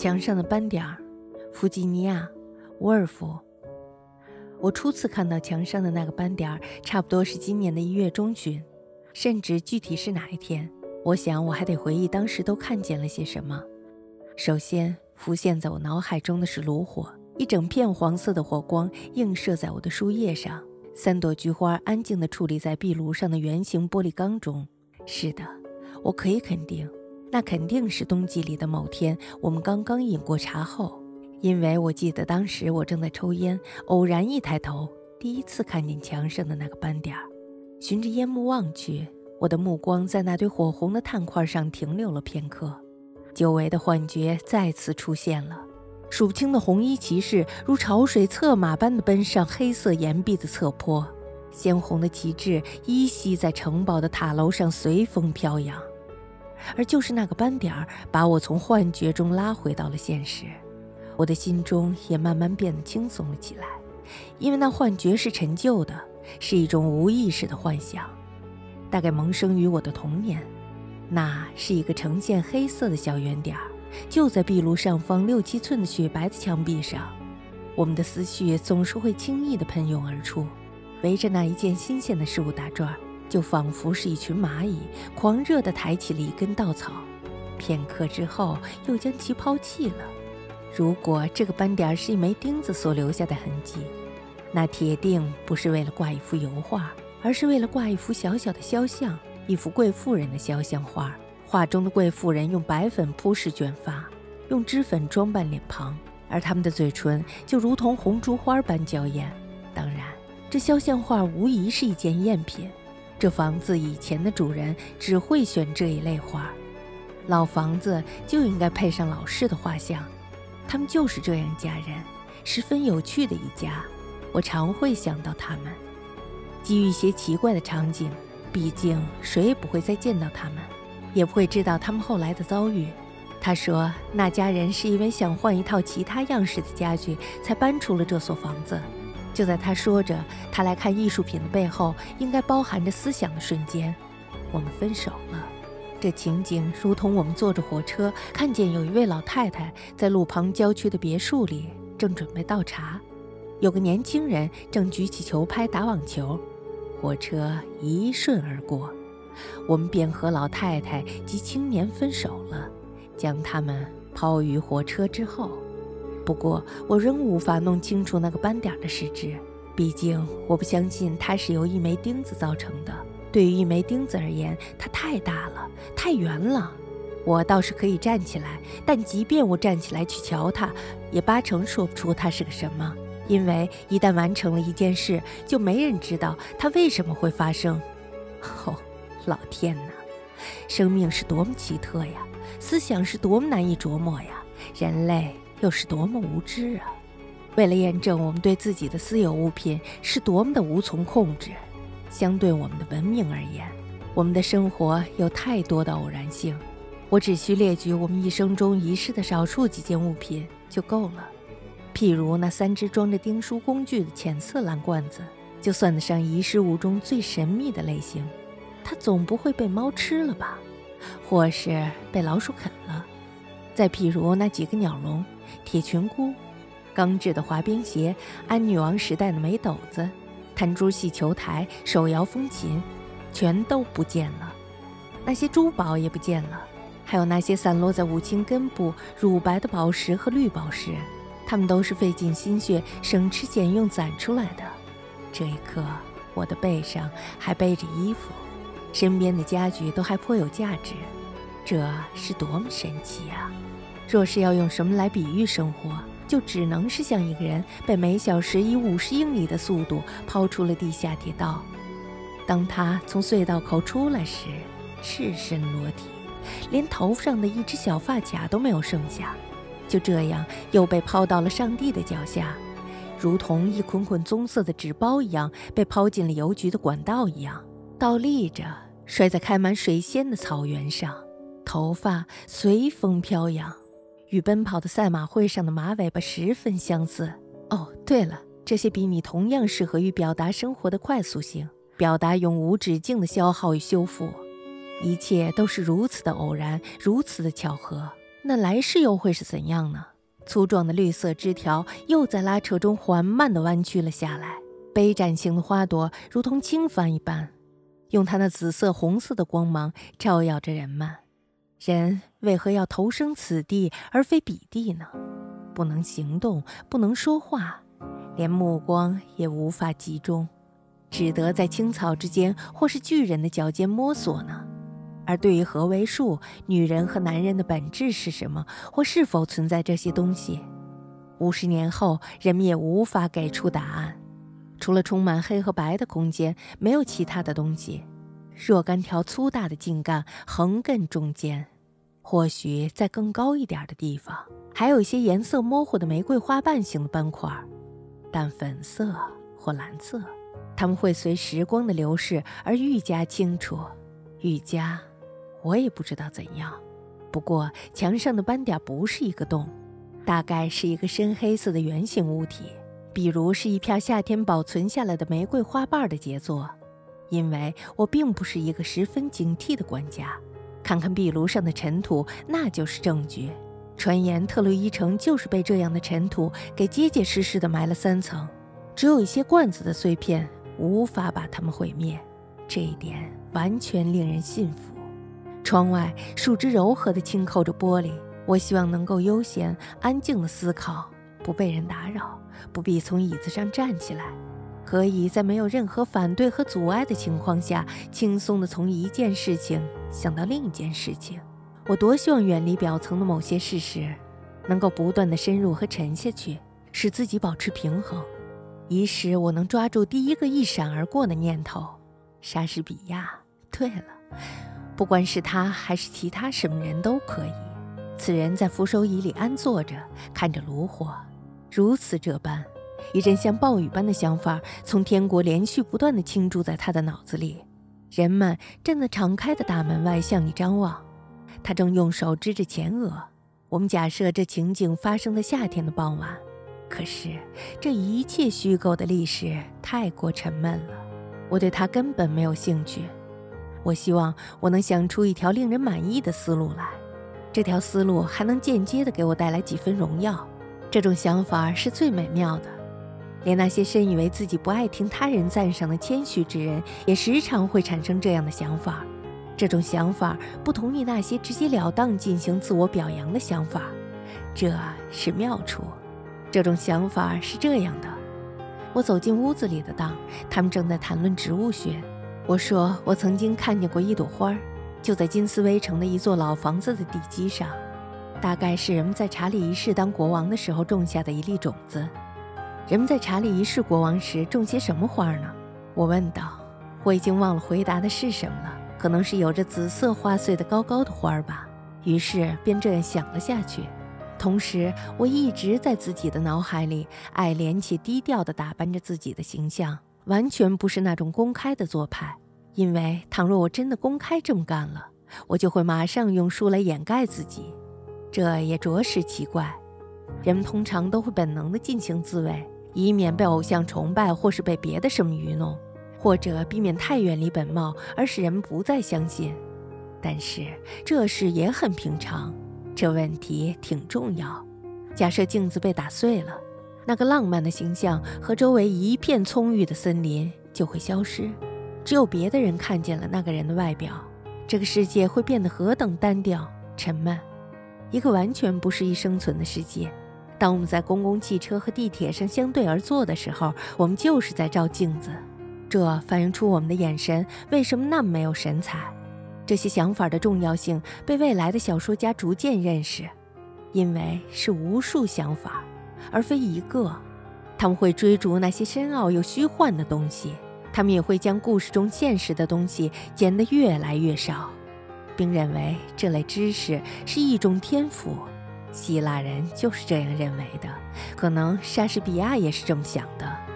墙上的斑点儿，弗吉尼亚，沃尔夫。我初次看到墙上的那个斑点儿，差不多是今年的一月中旬，甚至具体是哪一天，我想我还得回忆当时都看见了些什么。首先浮现在我脑海中的是炉火，一整片黄色的火光映射在我的书页上，三朵菊花安静地矗立在壁炉上的圆形玻璃缸中。是的，我可以肯定，那肯定是冬季里的某天，我们刚刚饮过茶后。因为我记得当时我正在抽烟，偶然一抬头，第一次看见墙上的那个斑点儿。循着烟幕望去，我的目光在那堆火红的炭块上停留了片刻，久违的幻觉再次出现了。数不清的红衣骑士如潮水策马般的奔上黑色岩壁的侧坡，鲜红的旗帜依稀在城堡的塔楼上随风飘扬。而就是那个斑点儿，把我从幻觉中拉回到了现实。我的心中也慢慢变得轻松了起来，因为那幻觉是陈旧的，是一种无意识的幻想，大概萌生于我的童年。那是一个呈现黑色的小圆点儿，就在壁炉上方六七寸的雪白的墙壁上。我们的思绪总是会轻易地喷涌而出，围着那一件新鲜的事物打转，就仿佛是一群蚂蚁狂热地抬起了一根稻草，片刻之后又将其抛弃了。如果这个斑点是一枚钉子所留下的痕迹，那铁定不是为了挂一幅油画，而是为了挂一幅小小的肖像，一幅贵妇人的肖像画。画中的贵妇人用白粉铺饰卷发，用脂粉装扮脸庞，而她们的嘴唇就如同红珠花般娇艳。当然，这肖像画无疑是一件赝品。这房子以前的主人只会选这一类画，老房子就应该配上老式的画像。他们就是这样一家人，十分有趣的一家。我常会想到他们，基于一些奇怪的场景。毕竟谁也不会再见到他们，也不会知道他们后来的遭遇。他说，那家人是因为想换一套其他样式的家具，才搬出了这所房子。就在他说着他来看艺术品的背后应该包含着思想的瞬间，我们分手了。这情景如同我们坐着火车，看见有一位老太太在路旁郊区的别墅里正准备倒茶，有个年轻人正举起球拍打网球，火车一瞬而过，我们便和老太太及青年分手了，将他们抛于火车之后。不过我仍无法弄清楚那个斑点的实质，毕竟我不相信它是由一枚钉子造成的。对于一枚钉子而言，它太大了，太圆了。我倒是可以站起来，但即便我站起来去瞧它，也八成说不出它是个什么。因为一旦完成了一件事，就没人知道它为什么会发生。哦，老天哪！生命是多么奇特呀，思想是多么难以琢磨呀，人类又是多么无知啊！为了验证我们对自己的私有物品是多么的无从控制。相对我们的文明而言，我们的生活有太多的偶然性。我只需列举我们一生中遗失的少数几件物品就够了。譬如那三只装着钉书工具的浅色蓝罐子，就算得上遗失物中最神秘的类型。它总不会被猫吃了吧？或是被老鼠啃了？再譬如那几个鸟笼、铁裙箍、钢制的滑冰鞋、安女王时代的煤斗子。弹珠戏球台、手摇风琴，全都不见了。那些珠宝也不见了，还有那些散落在五青根部乳白的宝石和绿宝石，它们都是费尽心血、省吃俭用攒出来的。这一刻，我的背上还背着衣服，身边的家具都还颇有价值。这是多么神奇呀！若是要用什么来比喻生活？就只能是像一个人被每小时以五十英里的速度抛出了地下铁道，当他从隧道口出来时，赤身裸体，连头上的一只小发卡都没有剩下，就这样又被抛到了上帝的脚下，如同一捆捆棕色的纸包一样被抛进了邮局的管道一样，倒立着摔在开满水仙的草原上，头发随风飘扬。与奔跑的赛马会上的马尾巴十分相似。哦，对了，这些比你同样适合于表达生活的快速性，表达永无止境的消耗与修复。一切都是如此的偶然，如此的巧合。那来世又会是怎样呢？粗壮的绿色枝条又在拉扯中缓慢地弯曲了下来，杯盏形的花朵如同轻帆一般，用它那紫色、红色的光芒照耀着人们。人为何要投生此地而非彼地呢？不能行动，不能说话，连目光也无法集中，只得在青草之间或是巨人的脚尖摸索呢？而对于何为树、女人和男人的本质是什么，或是否存在这些东西，五十年后人们也无法给出答案。除了充满黑和白的空间，没有其他的东西。若干条粗大的茎干横亘中间，或许在更高一点的地方，还有一些颜色模糊的玫瑰花瓣形的斑块，淡粉色或蓝色，它们会随时光的流逝而愈加清楚，愈加……我也不知道怎样。不过墙上的斑点不是一个洞，大概是一个深黑色的圆形物体，比如是一片夏天保存下来的玫瑰花瓣的杰作。因为我并不是一个十分警惕的管家，看看壁炉上的尘土，那就是证据。传言特洛伊城就是被这样的尘土给结结实实的埋了三层，只有一些罐子的碎片无法把它们毁灭。这一点完全令人信服。窗外树枝柔和地轻扣着玻璃，我希望能够悠闲安静地思考，不被人打扰，不必从椅子上站起来。可以在没有任何反对和阻碍的情况下，轻松地从一件事情想到另一件事情。我多希望远离表层的某些事实，能够不断地深入和沉下去，使自己保持平衡，以使我能抓住第一个一闪而过的念头。莎士比亚。对了，不管是他还是其他什么人都可以。此人在扶手椅里安坐着，看着炉火，如此这般。一阵像暴雨般的想法从天国连续不断地倾注在他的脑子里。人们站在敞开的大门外向你张望，他正用手支着前额。我们假设这情景发生在夏天的傍晚，可是这一切虚构的历史太过沉闷了，我对他根本没有兴趣。我希望我能想出一条令人满意的思路来，这条思路还能间接地给我带来几分荣耀。这种想法是最美妙的。连那些深以为自己不爱听他人赞赏的谦虚之人，也时常会产生这样的想法。这种想法不同于那些直截了当进行自我表扬的想法，这是妙处。这种想法是这样的：我走进屋子里的当，他们正在谈论植物学。我说我曾经看见过一朵花，就在金斯威城的一座老房子的地基上，大概是人们在查理一世当国王的时候种下的一粒种子。人们在查理一世国王时种些什么花呢？我问道。我已经忘了回答的是什么了，可能是有着紫色花穗的高高的花吧。于是便这样想了下去。同时，我一直在自己的脑海里爱怜且低调地打扮着自己的形象，完全不是那种公开的做派。因为倘若我真的公开这么干了，我就会马上用书来掩盖自己，这也着实奇怪。人们通常都会本能地进行自卫。以免被偶像崇拜，或是被别的什么愚弄，或者避免太远离本貌而使人们不再相信。但是这事也很平常，这问题挺重要。假设镜子被打碎了，那个浪漫的形象和周围一片葱郁的森林就会消失，只有别的人看见了那个人的外表，这个世界会变得何等单调、沉闷，一个完全不适宜生存的世界。当我们在公共汽车和地铁上相对而坐的时候，我们就是在照镜子，这反映出我们的眼神为什么那么没有神采。这些想法的重要性被未来的小说家逐渐认识，因为是无数想法，而非一个。他们会追逐那些深奥又虚幻的东西，他们也会将故事中现实的东西减得越来越少，并认为这类知识是一种天赋。希腊人就是这样认为的，可能莎士比亚也是这么想的。